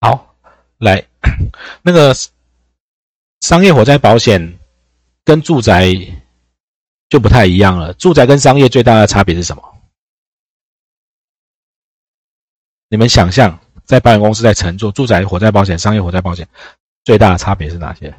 好，来，那个商业火灾保险跟住宅就不太一样了。住宅跟商业最大的差别是什么？你们想象，在保险公司在乘坐住宅火灾保险、商业火灾保险，最大的差别是哪些？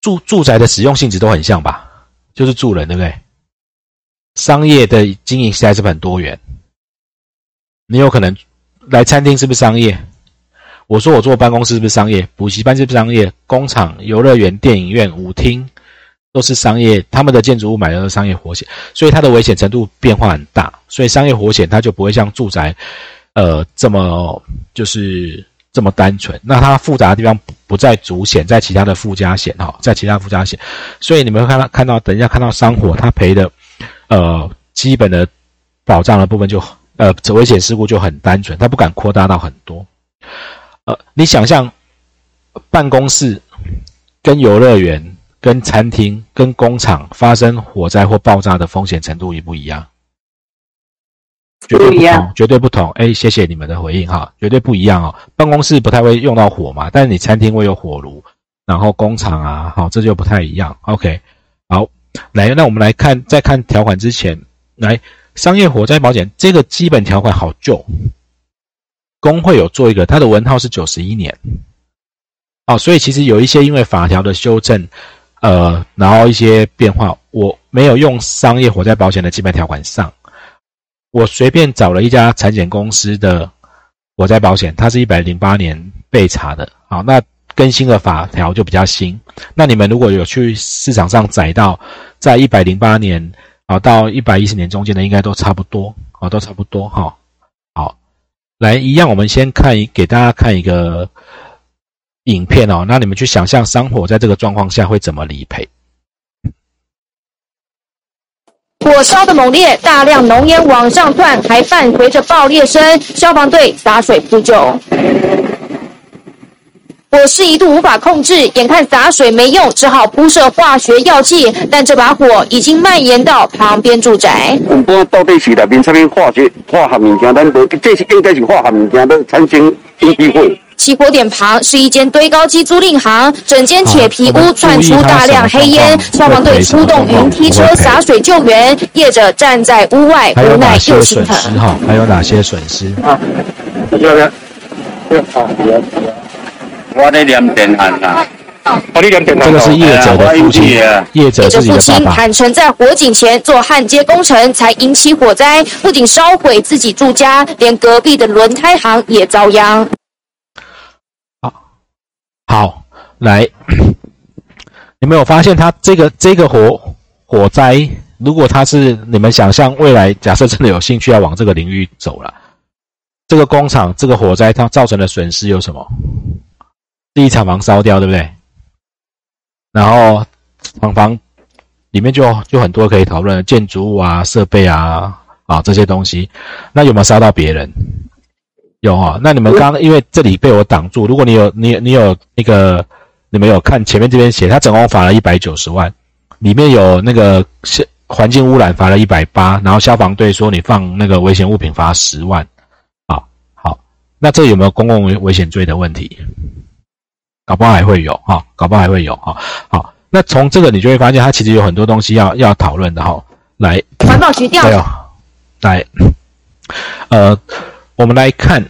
住住宅的使用性质都很像吧？就是住人，对不对？商业的经营实在是很多元。你有可能来餐厅，是不是商业？我说我坐办公室是不是商业？补习班是不是商业？工厂、游乐园、电影院、舞厅都是商业。他们的建筑物买的是商业火险，所以它的危险程度变化很大。所以商业火险它就不会像住宅，呃，这么就是这么单纯。那它复杂的地方不在主险，在其他的附加险哈，在其他附加险。所以你们会看到看到，等一下看到商火，它赔的呃基本的保障的部分就呃危险事故就很单纯，他不敢扩大到很多。呃，你想象办公室、跟游乐园、跟餐厅、跟工厂发生火灾或爆炸的风险程度一不一样？绝对不同，绝对不同。哎，谢谢你们的回应哈，绝对不一样哦。办公室不太会用到火嘛，但是你餐厅会有火炉，然后工厂啊，好，这就不太一样。OK，好，来，那我们来看，在看条款之前，来商业火灾保险这个基本条款好旧。工会有做一个，它的文号是九十一年，哦，所以其实有一些因为法条的修正，呃，然后一些变化，我没有用商业火灾保险的基本条款上，我随便找了一家产险公司的火灾保险，它是一百零八年被查的，好，那更新的法条就比较新，那你们如果有去市场上载到在一百零八年啊到一百一十年中间的，应该都差不多，啊，都差不多哈。好来，一样，我们先看一，给大家看一个影片哦。那你们去想象，山火在这个状况下会怎么理赔？火烧的猛烈，大量浓烟往上窜，还伴随着爆裂声。消防队洒水扑救。火势一度无法控制，眼看洒水没用，只好铺设化学药剂。但这把火已经蔓延到旁边住宅。我到底是内面什么化学化学物件？咱无，这是应该是化学物件，要产生引起火。起火点旁是一间堆高机租赁行，整间铁皮屋窜出大量黑烟。消防队出动云梯车洒水救援，业者站在屋外无奈又心疼。还有哪些损失？啊，要不要？好，这个是业者的父亲，业者自己的爸爸。坦诚在火警前做焊接工程，才引起火灾，不仅烧毁自己住家，连隔壁的轮胎行也遭殃。好，好，来，有没有发现他这个这个火火灾？如果他是你们想象未来，假设真的有兴趣要往这个领域走了，这个工厂这个火灾它造成的损失有什么？第一厂房烧掉，对不对？然后厂房里面就就很多可以讨论建筑物啊、设备啊啊这些东西。那有没有烧到别人？有啊。那你们刚因为这里被我挡住，如果你有你你有那个你们有看前面这边写，他总共罚了一百九十万，里面有那个是环境污染罚了一百八，然后消防队说你放那个危险物品罚十万。啊，好，那这有没有公共危危险罪的问题？搞不好还会有哈，搞不好还会有哈。好，那从这个你就会发现，它其实有很多东西要要讨论的哈。来，环保局调来，呃，我们来看，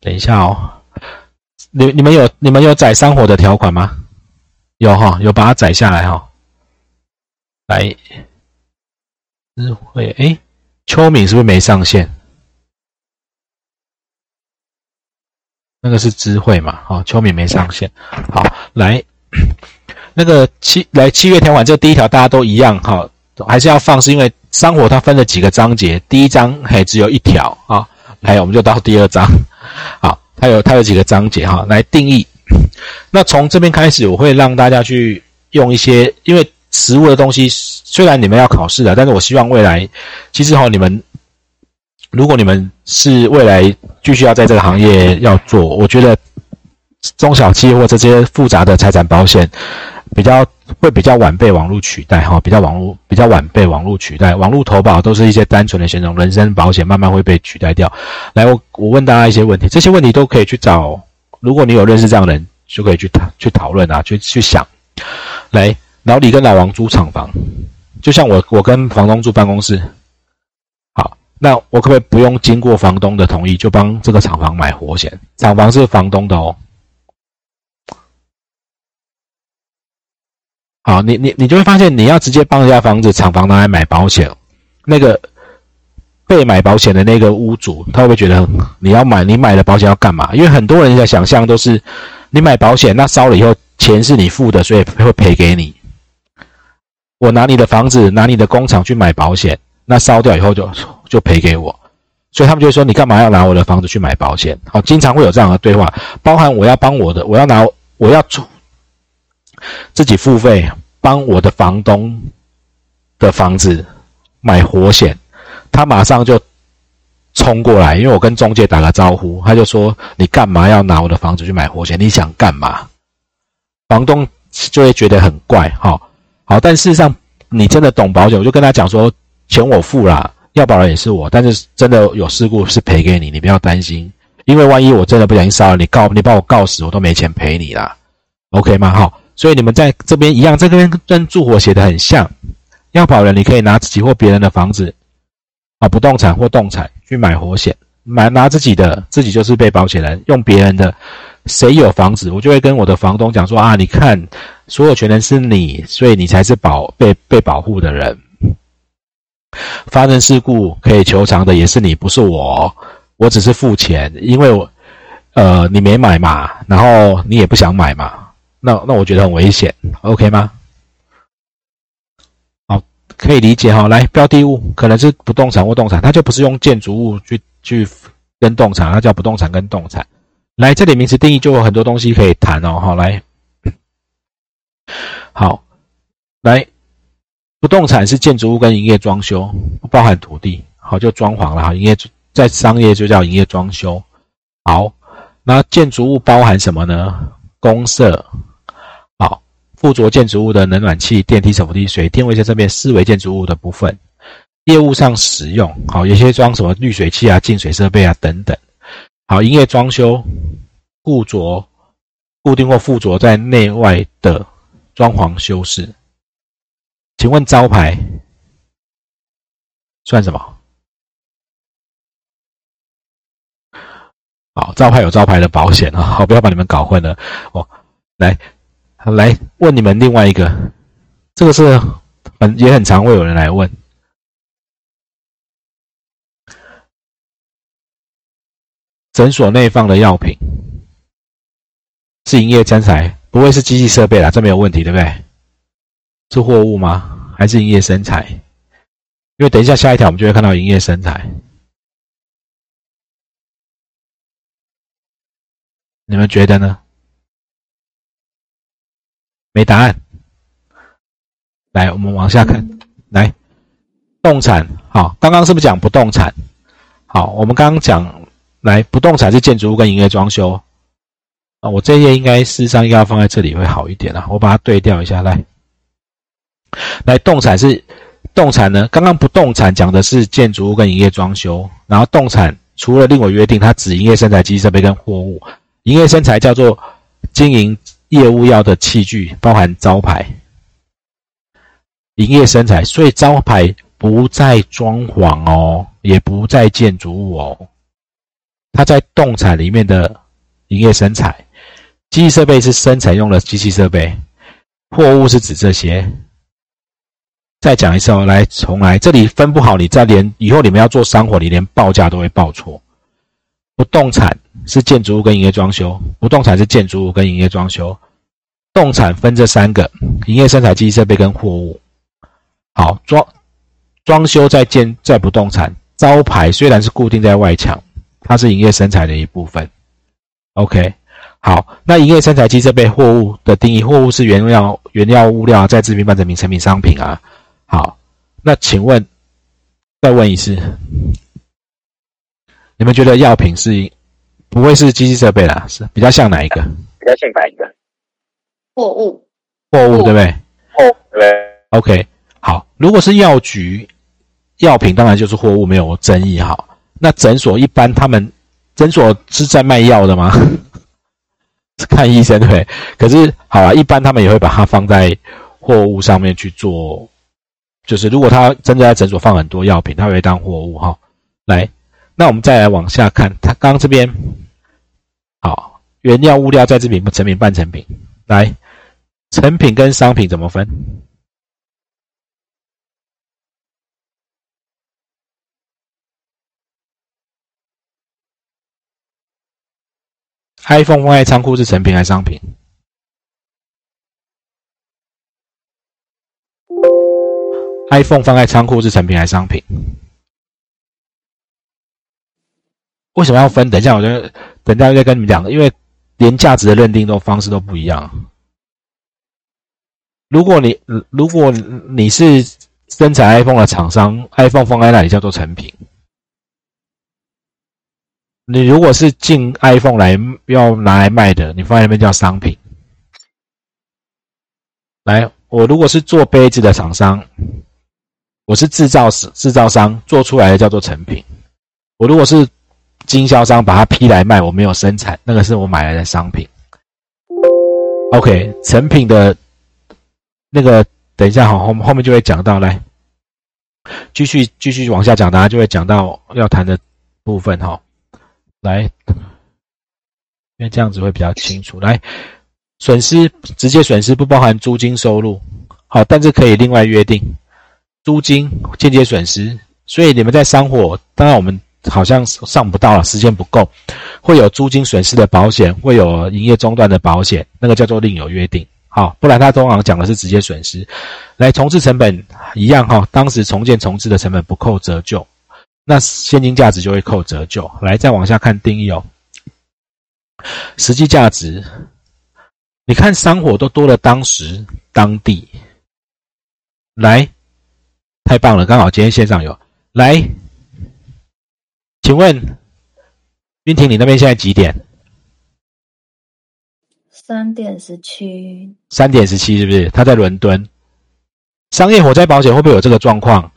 等一下哦。你你们有你们有载山火的条款吗？有哈，有把它载下来哈。来，智慧哎，秋敏是不是没上线？那个是知会嘛？好，秋敏没上线。好，来，那个七来七月天晚，这第一条大家都一样哈，还是要放，是因为商火它分了几个章节，第一章还只有一条啊。来，我们就到第二章。好，它有它有几个章节哈，来定义。那从这边开始，我会让大家去用一些，因为实物的东西，虽然你们要考试的，但是我希望未来，其实哈，你们。如果你们是未来继续要在这个行业要做，我觉得中小企业或这些复杂的财产保险比较会比较晚被网络取代哈，比较网络比较晚被网络取代，网络投保都是一些单纯的险种，人身保险慢慢会被取代掉。来，我我问大家一些问题，这些问题都可以去找，如果你有认识这样的人，就可以去讨去讨论啊，去去想。来，老李跟老王租厂房，就像我我跟房东住办公室，好，那我可不可以不用经过房东的同意就帮这个厂房买活险？厂房是房东的哦。好，你你你就会发现，你要直接帮人家房子厂房拿来买保险，那个被买保险的那个屋主，他会不会觉得你要买你买了保险要干嘛？因为很多人的想象都是，你买保险，那烧了以后钱是你付的，所以会赔给你。我拿你的房子，拿你的工厂去买保险，那烧掉以后就就赔给我，所以他们就说你干嘛要拿我的房子去买保险？好，经常会有这样的对话，包含我要帮我的，我要拿我要出。自己付费帮我的房东的房子买活险，他马上就冲过来，因为我跟中介打了招呼，他就说：“你干嘛要拿我的房子去买活险？你想干嘛？”房东就会觉得很怪，哈，好，但事实上你真的懂保险，我就跟他讲说：“钱我付了，要保人也是我，但是真的有事故是赔给你，你不要担心，因为万一我真的不小心烧了，你告你把我告死，我都没钱赔你啦，OK 吗？好。”所以你们在这边一样，这边跟住火写的很像。要保人，你可以拿自己或别人的房子，啊，不动产或动产去买活险，买拿自己的，自己就是被保险人。用别人的，谁有房子，我就会跟我的房东讲说啊，你看，所有权人是你，所以你才是保被被保护的人。发生事故可以求偿的也是你，不是我，我只是付钱，因为我，呃，你没买嘛，然后你也不想买嘛。那那我觉得很危险，OK 吗？好，可以理解哈。来，标的物可能是不动产或动产，它就不是用建筑物去去跟动产，它叫不动产跟动产。来，这里名词定义就有很多东西可以谈哦。好，来，好，来，不动产是建筑物跟营业装修，不包含土地，好，就装潢了哈。营业在商业就叫营业装修。好，那建筑物包含什么呢？公社。附着建筑物的冷暖气、电梯、手扶梯、水电、卫生这边四维建筑物的部分，业务上使用好，有些装什么滤水器啊、净水设备啊等等。好，营业装修固着、固定或附着在内外的装潢修饰。请问招牌算什么？好，招牌有招牌的保险啊，好，不要把你们搞混了哦。来。来问你们另外一个，这个是很也很常会有人来问，诊所内放的药品是营业生产，不会是机器设备啦，这没有问题，对不对？是货物吗？还是营业生产？因为等一下下一条我们就会看到营业生产，你们觉得呢？没答案。来，我们往下看。来，动产，好，刚刚是不是讲不动产？好，我们刚刚讲，来，不动产是建筑物跟营业装修。啊，我这页应该事实上应该要放在这里会好一点啊。我把它对调一下，来，来，动产是动产呢？刚刚不动产讲的是建筑物跟营业装修，然后动产除了另我约定，它指营业生产机器设备跟货物。营业生产叫做经营。业务要的器具包含招牌、营业生产，所以招牌不在装潢哦，也不在建筑物哦，它在动产里面的营业生产。机器设备是生产用的机器设备，货物是指这些。再讲一次哦，来重来，这里分不好，你再连以后你们要做商火，你连报价都会报错。不动产。是建筑物跟营业装修，不动产是建筑物跟营业装修，动产分这三个：营业生产机器设备跟货物。好，装装修在建在不动产，招牌虽然是固定在外墙，它是营业生产的一部分。OK，好，那营业生产机设备货物的定义，货物是原料、原料物料在制品、半成品、成品、商品啊。好，那请问，再问一次，你们觉得药品是？不会是机器设备啦，是比较像哪一个？比较像哪一个？货物，货物对不对？哦，对。OK，好，如果是药局药品，当然就是货物没有争议哈。那诊所一般他们诊所是在卖药的吗？看医生对，可是好啊，一般他们也会把它放在货物上面去做，就是如果他真的在诊所放很多药品，他会当货物哈。来，那我们再来往下看，他刚刚这边好，原料、物料、在制品、成品、半成品，来，成品跟商品怎么分？iPhone 放在仓库是成品还是商品？iPhone 放在仓库是成品还是商品？为什么要分？等一下，我觉得等下再跟你们讲，因为连价值的认定都方式都不一样。如果你如果你是生产 iPhone 的厂商，iPhone 放在那里叫做成品。你如果是进 iPhone 来要拿来卖的，你放在那边叫商品。来，我如果是做杯子的厂商，我是制造制造商做出来的叫做成品。我如果是经销商把它批来卖，我没有生产，那个是我买来的商品。OK，成品的那个等一下哈，后后面就会讲到，来继续继续往下讲，大家就会讲到要谈的部分哈。来，因为这样子会比较清楚。来，损失直接损失不包含租金收入，好，但是可以另外约定租金间接损失。所以你们在商火，当然我们好像上不到了，时间不够，会有租金损失的保险，会有营业中断的保险，那个叫做另有约定。好，不然他通常讲的是直接损失。来，重置成本一样哈，当时重建重置的成本不扣折旧。那现金价值就会扣折旧。来，再往下看定义哦。实际价值，你看商火都多了当时当地。来，太棒了，刚好今天线上有。来，请问云婷，你那边现在几点？三点十七。三点十七是不是？他在伦敦。商业火灾保险会不会有这个状况？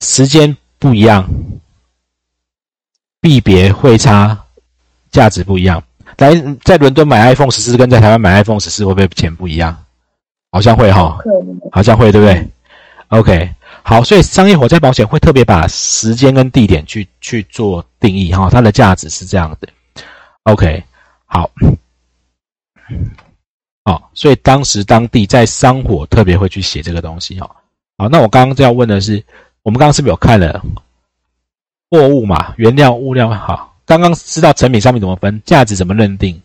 时间？不一样，币别汇差价值不一样。来，在伦敦买 iPhone 十四跟在台湾买 iPhone 十四会不会钱不一样？好像会哈，好像会，对不对？OK，好，所以商业火灾保险会特别把时间跟地点去去做定义哈，它的价值是这样的。OK，好，好，所以当时当地在商火特别会去写这个东西哈。好，那我刚刚就要问的是。我们刚刚是不是有看了货物嘛？原料、物料好。刚刚知道成品、商品怎么分，价值怎么认定？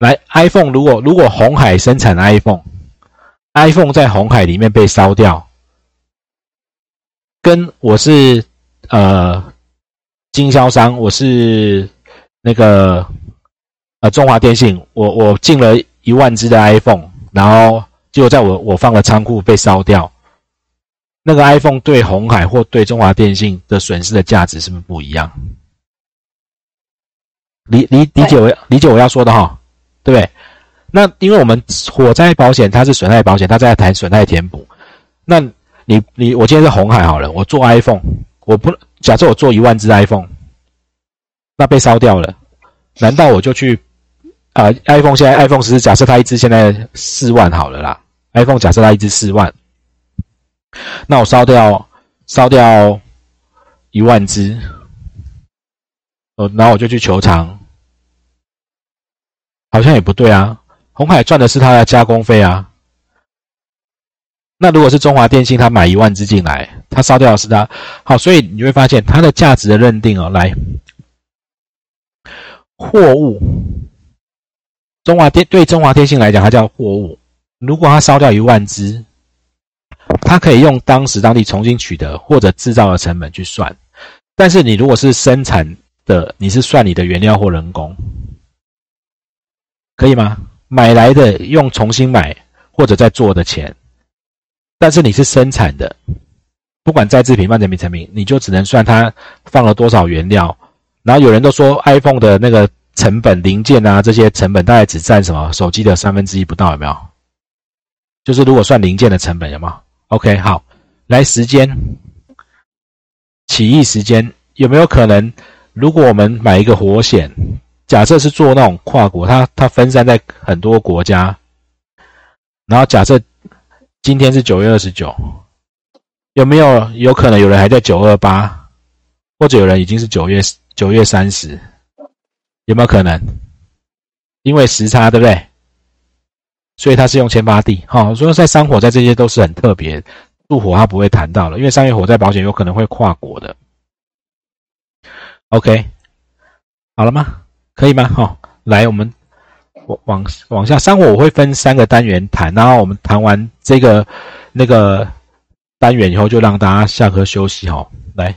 来，iPhone 如果如果红海生产 iPhone，iPhone 在红海里面被烧掉，跟我是呃经销商，我是那个呃中华电信，我我进了一万只的 iPhone。然后结果在我我放的仓库被烧掉，那个 iPhone 对红海或对中华电信的损失的价值是不是不一样？理理理解我理解我要说的哈，对不对？那因为我们火灾保险它是损害保险，它在谈损害填补。那你你我今天是红海好了，我做 iPhone，我不假设我做一万只 iPhone，那被烧掉了，难道我就去？啊，iPhone 现在 iPhone 十，假设它一只现在四万好了啦。iPhone 假设它一只四万，那我烧掉烧掉一万只，哦，然后我就去求偿，好像也不对啊。红海赚的是它的加工费啊。那如果是中华电信，他买一万只进来，他烧掉的是它。好，所以你会发现它的价值的认定哦，来货物。中华电对中华电信来讲，它叫货物。如果它烧掉一万只，它可以用当时当地重新取得或者制造的成本去算。但是你如果是生产的，你是算你的原料或人工，可以吗？买来的用重新买或者再做的钱，但是你是生产的，不管在制品、半成品、成品，你就只能算它放了多少原料。然后有人都说 iPhone 的那个。成本零件啊，这些成本大概只占什么手机的三分之一不到，有没有？就是如果算零件的成本，有没有？OK，好，来时间，起义时间有没有可能？如果我们买一个活险，假设是做那种跨国，它它分散在很多国家，然后假设今天是九月二十九，有没有有可能有人还在九二八，或者有人已经是九月九月三十？有没有可能？因为时差，对不对？所以它是用千八 D，好，所以在山火在这些都是很特别，入火它不会谈到了，因为商业火灾保险有可能会跨国的。OK，好了吗？可以吗？好，来，我们往往往下，三火我会分三个单元谈，然后我们谈完这个那个单元以后，就让大家下课休息哈。来。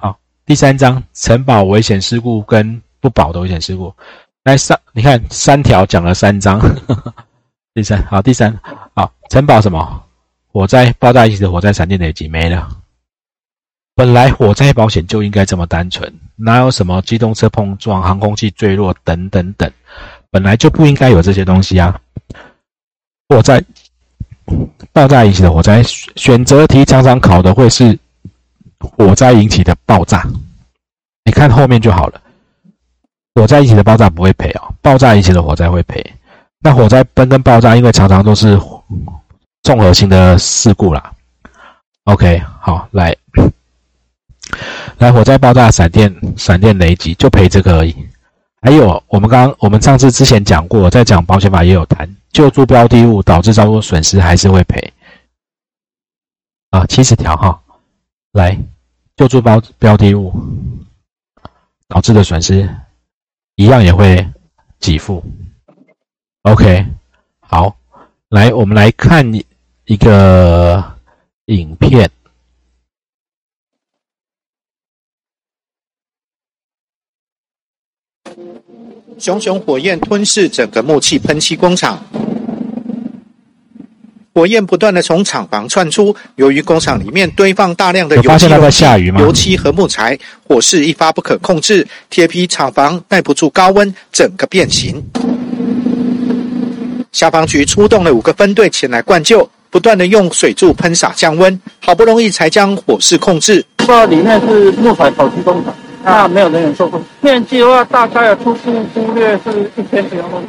好第三章城堡危险事故跟不保的危险事故，来三，你看三条讲了三章。第三，好，第三，好，城堡什么？火灾、爆炸引起的火灾、闪电雷击没了。本来火灾保险就应该这么单纯，哪有什么机动车碰撞、航空器坠落等等等，本来就不应该有这些东西啊。火灾、爆炸引起的火灾，选择题常常考的会是。火灾引起的爆炸，你看后面就好了。火灾引起的爆炸不会赔哦，爆炸引起的火灾会赔。那火灾跟跟爆炸，因为常常都是综合性的事故啦。OK，好，来，来，火灾、爆炸、闪电、闪电雷击就赔这个而已。还有，我们刚我们上次之前讲过，在讲保险法也有谈，救助标的物导致遭受损失还是会赔。啊，七十条哈，来。救助标标的物导致的损失，一样也会给付。OK，好，来，我们来看一个影片。熊熊火焰吞噬整个木器喷漆工厂。火焰不断的从厂房窜出，由于工厂里面堆放大量的油漆、油漆和木材，火势一发不可控制，铁皮厂房耐不住高温，整个变形。消防局出动了五个分队前来灌救，不断的用水柱喷洒降温，好不容易才将火势控制。这里面是木材烤漆工厂，那没有人员受困。面积的话，大概初步估略是一千平方公里。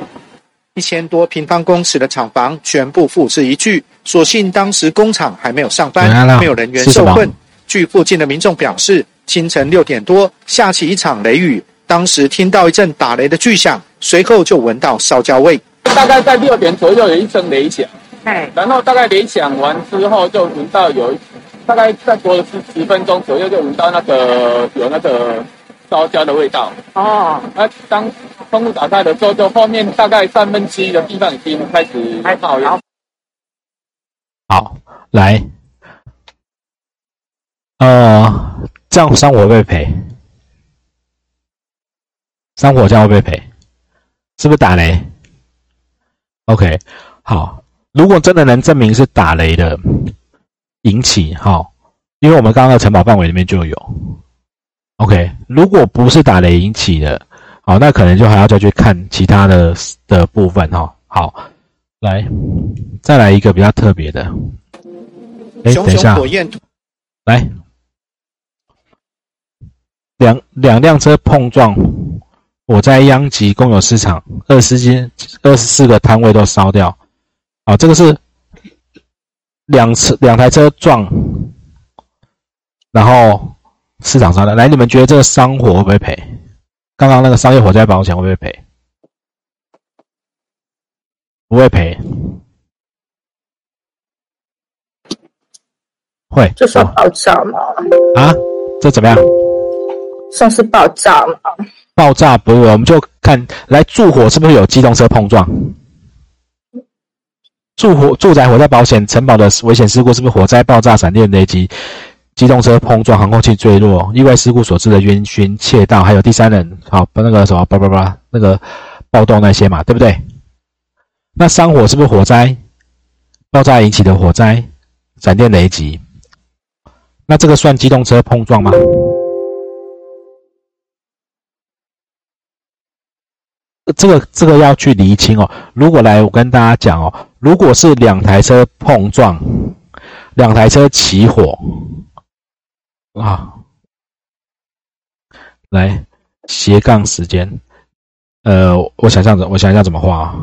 一千多平方公尺的厂房全部付之一炬，所幸当时工厂还没有上班，没有人员受困。据附近的民众表示，清晨六点多下起一场雷雨，当时听到一阵打雷的巨响，随后就闻到烧焦味。大概在六点左右有一声雷响，哎，然后大概雷响完之后就闻到有，大概再过了十十分钟左右就闻到那个有那个。烧焦的味道哦，那当窗户打开的时候，就后面大概三分之一的地方已经开始开冒烟。好，来，呃，这样伤火会赔？伤火这样会赔？是不是打雷？OK，好，如果真的能证明是打雷的引起，哈，因为我们刚刚的承保范围里面就有。OK，如果不是打雷引起的，好，那可能就还要再去看其他的的部分哈。好，来，再来一个比较特别的。哎，等一下，火焰来，两两辆车碰撞，我在殃及公有市场，二十间二十四个摊位都烧掉。好，这个是两车两台车撞，然后。市场上的来，你们觉得这个商火会不会赔？刚刚那个商业火灾保险会不会赔？不会赔。会。这算爆炸吗？啊？这怎么样？算是爆炸吗？爆炸不是，我们就看来助火是不是有机动车碰撞？住火住宅火灾保险承保的危险事故是不是火灾、爆炸、闪电雷击？机动车碰撞、航空器坠落、意外事故所致的烟熏、窃盗，还有第三人，好，把那个什么，叭叭叭，那个暴动那些嘛，对不对？那山火是不是火灾、爆炸引起的火灾、闪电雷击？那这个算机动车碰撞吗？这个这个要去厘清哦。如果来，我跟大家讲哦，如果是两台车碰撞，两台车起火，啊，来斜杠时间，呃，我想象着，我想一下怎么画啊。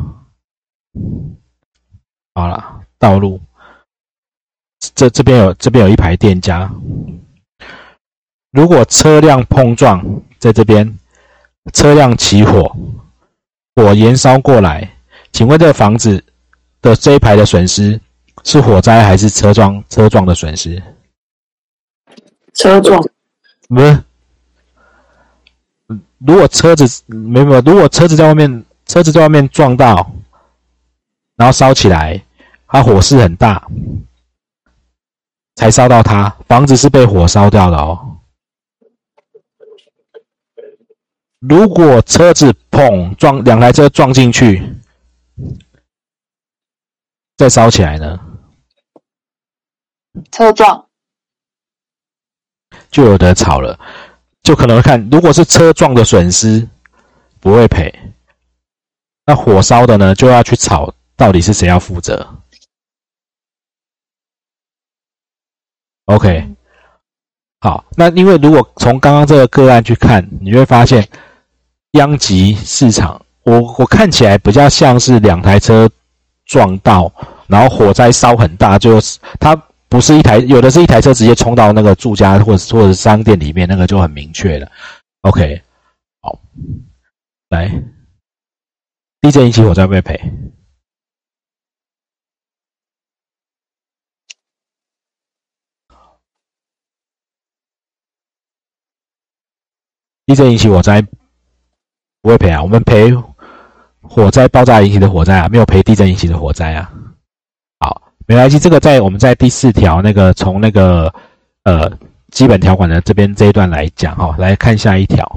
好了，道路，这这边有这边有一排店家，如果车辆碰撞在这边，车辆起火。火燃烧过来，请问这个房子的这一排的损失是火灾还是车撞？车撞的损失？车撞？不是。如果车子没有，如果车子在外面，车子在外面撞到，然后烧起来，它火势很大，才烧到它，房子是被火烧掉的哦。如果车子碰撞，两台车撞进去，再烧起来呢？车撞就有的吵了，就可能看，如果是车撞的损失不会赔，那火烧的呢就要去吵，到底是谁要负责？OK，好，那因为如果从刚刚这个个案去看，你会发现。殃及市场，我我看起来比较像是两台车撞到，然后火灾烧很大，就是它不是一台，有的是一台车直接冲到那个住家或者或者商店里面，那个就很明确了。OK，好，来，地震引起火灾被赔，地震引起火灾。不会赔啊，我们赔火灾爆炸引起的火灾啊，没有赔地震引起的火灾啊。没关系，这个在我们在第四条那个从那个呃基本条款的这边这一段来讲哈，来看下一条。